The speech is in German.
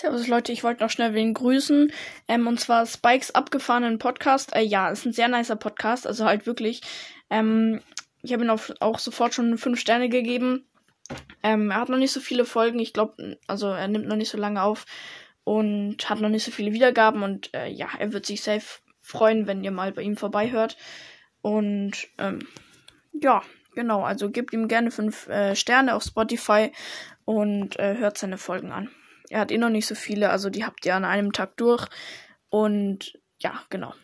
Servus Leute, ich wollte noch schnell wen grüßen. Ähm, und zwar Spikes abgefahrenen Podcast. Äh, ja, ist ein sehr nicer Podcast, also halt wirklich. Ähm, ich habe ihm auch, auch sofort schon fünf Sterne gegeben. Ähm, er hat noch nicht so viele Folgen, ich glaube, also er nimmt noch nicht so lange auf und hat noch nicht so viele Wiedergaben und äh, ja, er wird sich safe freuen, wenn ihr mal bei ihm vorbeihört. Und ähm, ja, genau, also gebt ihm gerne fünf äh, Sterne auf Spotify und äh, hört seine Folgen an. Er hat eh noch nicht so viele, also die habt ihr an einem Tag durch. Und ja, genau.